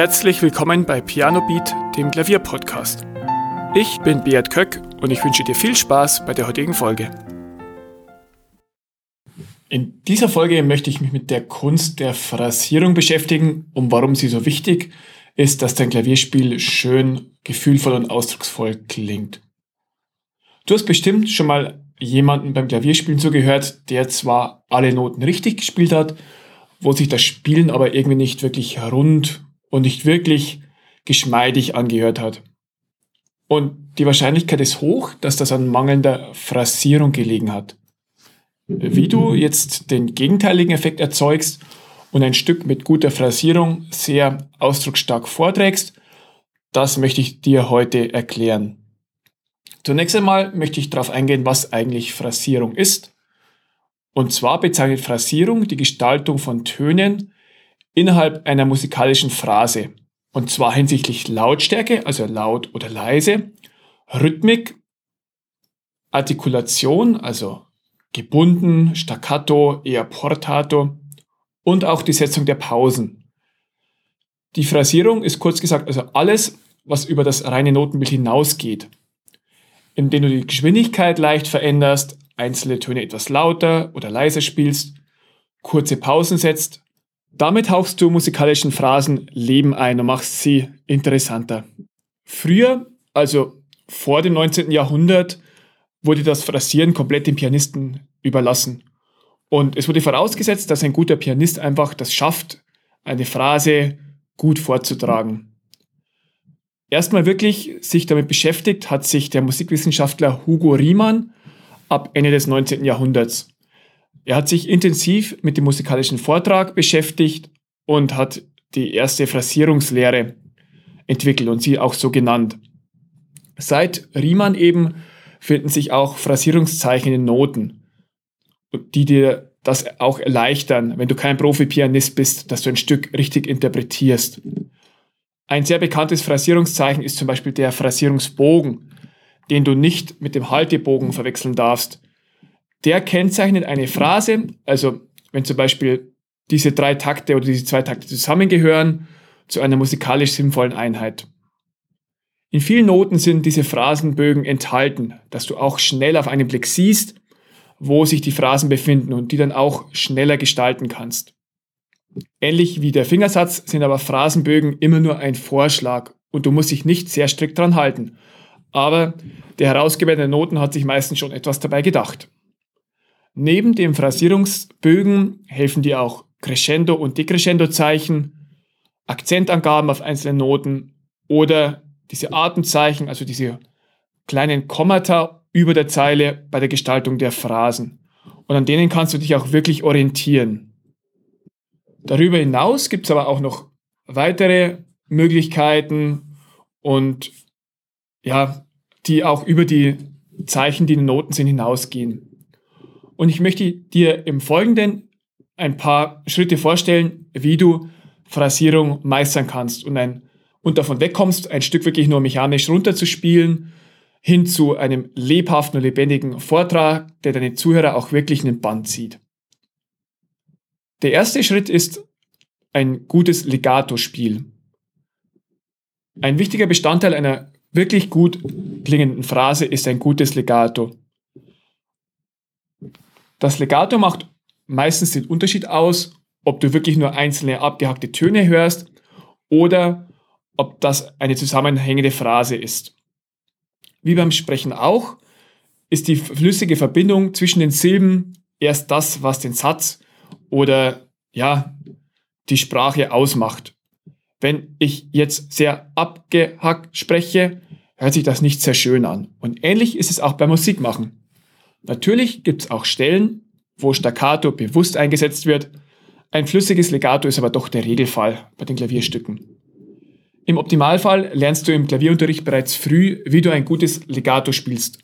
Herzlich willkommen bei Piano Beat, dem Klavierpodcast. Ich bin Beat Köck und ich wünsche dir viel Spaß bei der heutigen Folge. In dieser Folge möchte ich mich mit der Kunst der Phrasierung beschäftigen und warum sie so wichtig ist, dass dein Klavierspiel schön, gefühlvoll und ausdrucksvoll klingt. Du hast bestimmt schon mal jemanden beim Klavierspielen zugehört, der zwar alle Noten richtig gespielt hat, wo sich das Spielen aber irgendwie nicht wirklich rund und nicht wirklich geschmeidig angehört hat. Und die Wahrscheinlichkeit ist hoch, dass das an mangelnder Phrasierung gelegen hat. Wie du jetzt den gegenteiligen Effekt erzeugst und ein Stück mit guter Phrasierung sehr ausdrucksstark vorträgst, das möchte ich dir heute erklären. Zunächst einmal möchte ich darauf eingehen, was eigentlich Phrasierung ist. Und zwar bezeichnet Phrasierung die Gestaltung von Tönen innerhalb einer musikalischen Phrase. Und zwar hinsichtlich Lautstärke, also laut oder leise, Rhythmik, Artikulation, also gebunden, staccato, eher portato und auch die Setzung der Pausen. Die Phrasierung ist kurz gesagt also alles, was über das reine Notenbild hinausgeht, indem du die Geschwindigkeit leicht veränderst, einzelne Töne etwas lauter oder leiser spielst, kurze Pausen setzt. Damit hauchst du musikalischen Phrasen Leben ein und machst sie interessanter. Früher, also vor dem 19. Jahrhundert, wurde das Phrasieren komplett dem Pianisten überlassen. Und es wurde vorausgesetzt, dass ein guter Pianist einfach das schafft, eine Phrase gut vorzutragen. Erstmal wirklich sich damit beschäftigt hat sich der Musikwissenschaftler Hugo Riemann ab Ende des 19. Jahrhunderts. Er hat sich intensiv mit dem musikalischen Vortrag beschäftigt und hat die erste Phrasierungslehre entwickelt und sie auch so genannt. Seit Riemann eben finden sich auch Phrasierungszeichen in Noten, die dir das auch erleichtern, wenn du kein Profi-Pianist bist, dass du ein Stück richtig interpretierst. Ein sehr bekanntes Phrasierungszeichen ist zum Beispiel der Phrasierungsbogen, den du nicht mit dem Haltebogen verwechseln darfst. Der kennzeichnet eine Phrase, also wenn zum Beispiel diese drei Takte oder diese zwei Takte zusammengehören zu einer musikalisch sinnvollen Einheit. In vielen Noten sind diese Phrasenbögen enthalten, dass du auch schnell auf einen Blick siehst, wo sich die Phrasen befinden und die dann auch schneller gestalten kannst. Ähnlich wie der Fingersatz sind aber Phrasenbögen immer nur ein Vorschlag und du musst dich nicht sehr strikt dran halten. Aber der Herausgeber der Noten hat sich meistens schon etwas dabei gedacht. Neben den Phrasierungsbögen helfen dir auch Crescendo- und Decrescendo-Zeichen, Akzentangaben auf einzelnen Noten oder diese Atemzeichen, also diese kleinen Kommata über der Zeile bei der Gestaltung der Phrasen. Und an denen kannst du dich auch wirklich orientieren. Darüber hinaus gibt es aber auch noch weitere Möglichkeiten und ja, die auch über die Zeichen, die in den Noten sind, hinausgehen. Und ich möchte dir im Folgenden ein paar Schritte vorstellen, wie du Phrasierung meistern kannst und ein und davon wegkommst, ein Stück wirklich nur mechanisch runterzuspielen, hin zu einem lebhaften und lebendigen Vortrag, der deine Zuhörer auch wirklich in den Band zieht. Der erste Schritt ist ein gutes Legato-Spiel. Ein wichtiger Bestandteil einer wirklich gut klingenden Phrase ist ein gutes Legato. Das Legato macht meistens den Unterschied aus, ob du wirklich nur einzelne abgehackte Töne hörst oder ob das eine zusammenhängende Phrase ist. Wie beim Sprechen auch, ist die flüssige Verbindung zwischen den Silben erst das, was den Satz oder ja, die Sprache ausmacht. Wenn ich jetzt sehr abgehackt spreche, hört sich das nicht sehr schön an. Und ähnlich ist es auch beim Musikmachen. Natürlich gibt es auch Stellen, wo Staccato bewusst eingesetzt wird. Ein flüssiges Legato ist aber doch der Regelfall bei den Klavierstücken. Im Optimalfall lernst du im Klavierunterricht bereits früh, wie du ein gutes Legato spielst.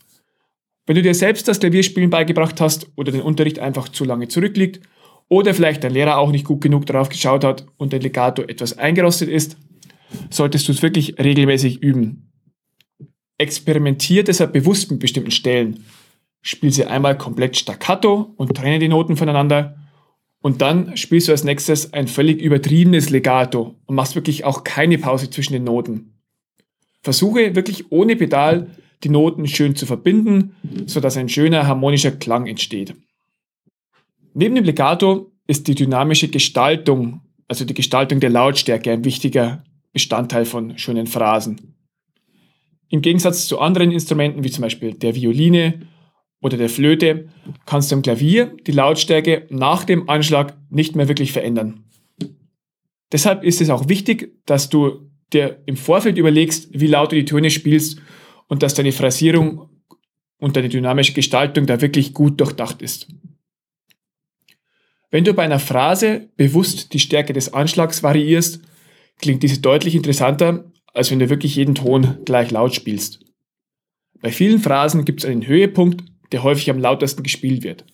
Wenn du dir selbst das Klavierspielen beigebracht hast oder den Unterricht einfach zu lange zurückliegt oder vielleicht dein Lehrer auch nicht gut genug darauf geschaut hat und dein Legato etwas eingerostet ist, solltest du es wirklich regelmäßig üben. Experimentier deshalb bewusst mit bestimmten Stellen. Spiel sie einmal komplett staccato und trenne die Noten voneinander Und dann spielst du als nächstes ein völlig übertriebenes Legato und machst wirklich auch keine Pause zwischen den Noten. Versuche wirklich ohne Pedal die Noten schön zu verbinden, sodass ein schöner harmonischer Klang entsteht. Neben dem Legato ist die dynamische Gestaltung, also die Gestaltung der Lautstärke, ein wichtiger Bestandteil von schönen Phrasen. Im Gegensatz zu anderen Instrumenten wie zum Beispiel der Violine oder der Flöte kannst du am Klavier die Lautstärke nach dem Anschlag nicht mehr wirklich verändern. Deshalb ist es auch wichtig, dass du dir im Vorfeld überlegst, wie laut du die Töne spielst und dass deine Phrasierung und deine dynamische Gestaltung da wirklich gut durchdacht ist. Wenn du bei einer Phrase bewusst die Stärke des Anschlags variierst, klingt diese deutlich interessanter, als wenn du wirklich jeden Ton gleich laut spielst. Bei vielen Phrasen gibt es einen Höhepunkt, der häufig am lautesten gespielt wird.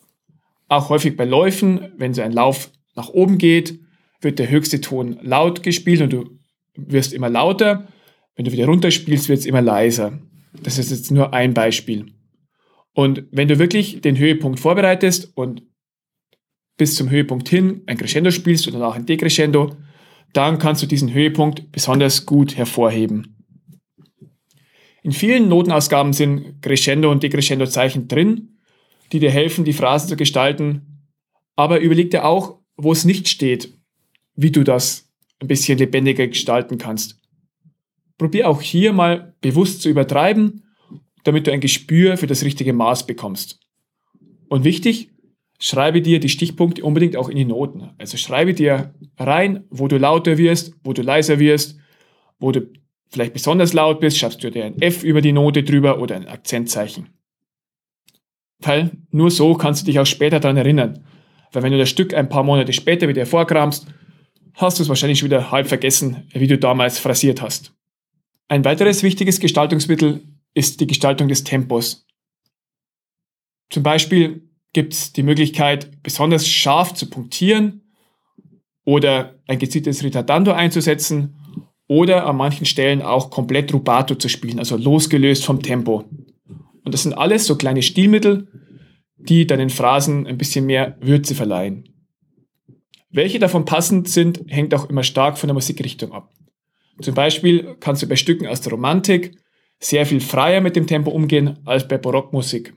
Auch häufig bei Läufen, wenn so ein Lauf nach oben geht, wird der höchste Ton laut gespielt und du wirst immer lauter. Wenn du wieder runterspielst, wird es immer leiser. Das ist jetzt nur ein Beispiel. Und wenn du wirklich den Höhepunkt vorbereitest und bis zum Höhepunkt hin ein Crescendo spielst oder danach ein Decrescendo, dann kannst du diesen Höhepunkt besonders gut hervorheben. In vielen Notenausgaben sind Crescendo und Decrescendo Zeichen drin, die dir helfen, die Phrasen zu gestalten. Aber überleg dir auch, wo es nicht steht, wie du das ein bisschen lebendiger gestalten kannst. Probier auch hier mal bewusst zu übertreiben, damit du ein Gespür für das richtige Maß bekommst. Und wichtig, schreibe dir die Stichpunkte unbedingt auch in die Noten. Also schreibe dir rein, wo du lauter wirst, wo du leiser wirst, wo du vielleicht besonders laut bist, schreibst du dir ein F über die Note drüber oder ein Akzentzeichen. Weil nur so kannst du dich auch später daran erinnern. Weil wenn du das Stück ein paar Monate später wieder hervorkramst, hast du es wahrscheinlich schon wieder halb vergessen, wie du damals phrasiert hast. Ein weiteres wichtiges Gestaltungsmittel ist die Gestaltung des Tempos. Zum Beispiel gibt es die Möglichkeit, besonders scharf zu punktieren oder ein gezieltes Ritardando einzusetzen oder an manchen Stellen auch komplett Rubato zu spielen, also losgelöst vom Tempo. Und das sind alles so kleine Stilmittel, die deinen Phrasen ein bisschen mehr Würze verleihen. Welche davon passend sind, hängt auch immer stark von der Musikrichtung ab. Zum Beispiel kannst du bei Stücken aus der Romantik sehr viel freier mit dem Tempo umgehen als bei Barockmusik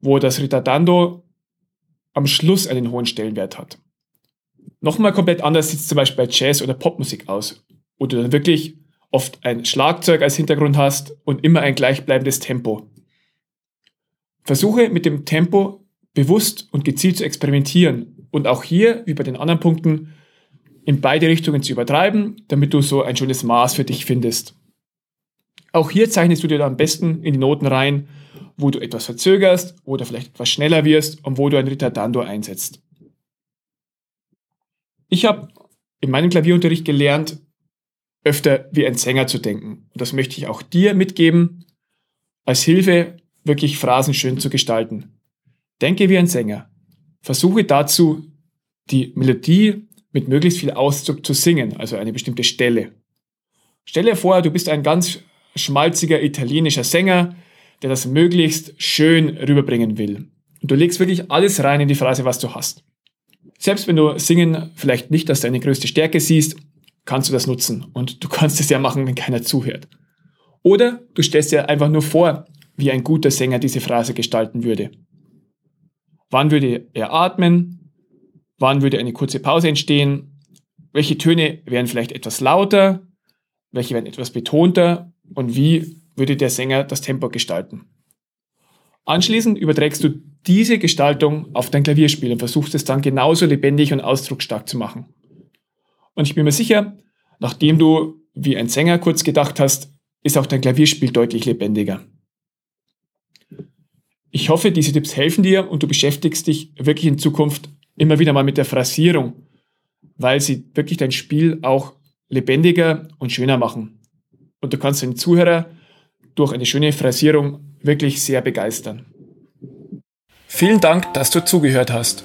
wo das Ritardando am Schluss einen hohen Stellenwert hat. Nochmal komplett anders sieht es zum Beispiel bei Jazz oder Popmusik aus, wo du dann wirklich oft ein Schlagzeug als Hintergrund hast und immer ein gleichbleibendes Tempo. Versuche mit dem Tempo bewusst und gezielt zu experimentieren und auch hier, wie bei den anderen Punkten, in beide Richtungen zu übertreiben, damit du so ein schönes Maß für dich findest. Auch hier zeichnest du dir am besten in die Noten rein, wo du etwas verzögerst oder vielleicht etwas schneller wirst und wo du ein Ritardando einsetzt. Ich habe in meinem Klavierunterricht gelernt, öfter wie ein Sänger zu denken. Und das möchte ich auch dir mitgeben, als Hilfe, wirklich Phrasen schön zu gestalten. Denke wie ein Sänger. Versuche dazu, die Melodie mit möglichst viel Ausdruck zu singen, also eine bestimmte Stelle. Stell dir vor, du bist ein ganz schmalziger italienischer Sänger, der das möglichst schön rüberbringen will. Und du legst wirklich alles rein in die Phrase, was du hast. Selbst wenn du Singen vielleicht nicht als deine größte Stärke siehst, kannst du das nutzen. Und du kannst es ja machen, wenn keiner zuhört. Oder du stellst dir einfach nur vor, wie ein guter Sänger diese Phrase gestalten würde. Wann würde er atmen? Wann würde eine kurze Pause entstehen? Welche Töne wären vielleicht etwas lauter? Welche wären etwas betonter? Und wie würde der Sänger das Tempo gestalten. Anschließend überträgst du diese Gestaltung auf dein Klavierspiel und versuchst es dann genauso lebendig und ausdrucksstark zu machen. Und ich bin mir sicher, nachdem du wie ein Sänger kurz gedacht hast, ist auch dein Klavierspiel deutlich lebendiger. Ich hoffe, diese Tipps helfen dir und du beschäftigst dich wirklich in Zukunft immer wieder mal mit der Phrasierung, weil sie wirklich dein Spiel auch lebendiger und schöner machen. Und du kannst den Zuhörer durch eine schöne Phrasierung wirklich sehr begeistern. Vielen Dank, dass du zugehört hast.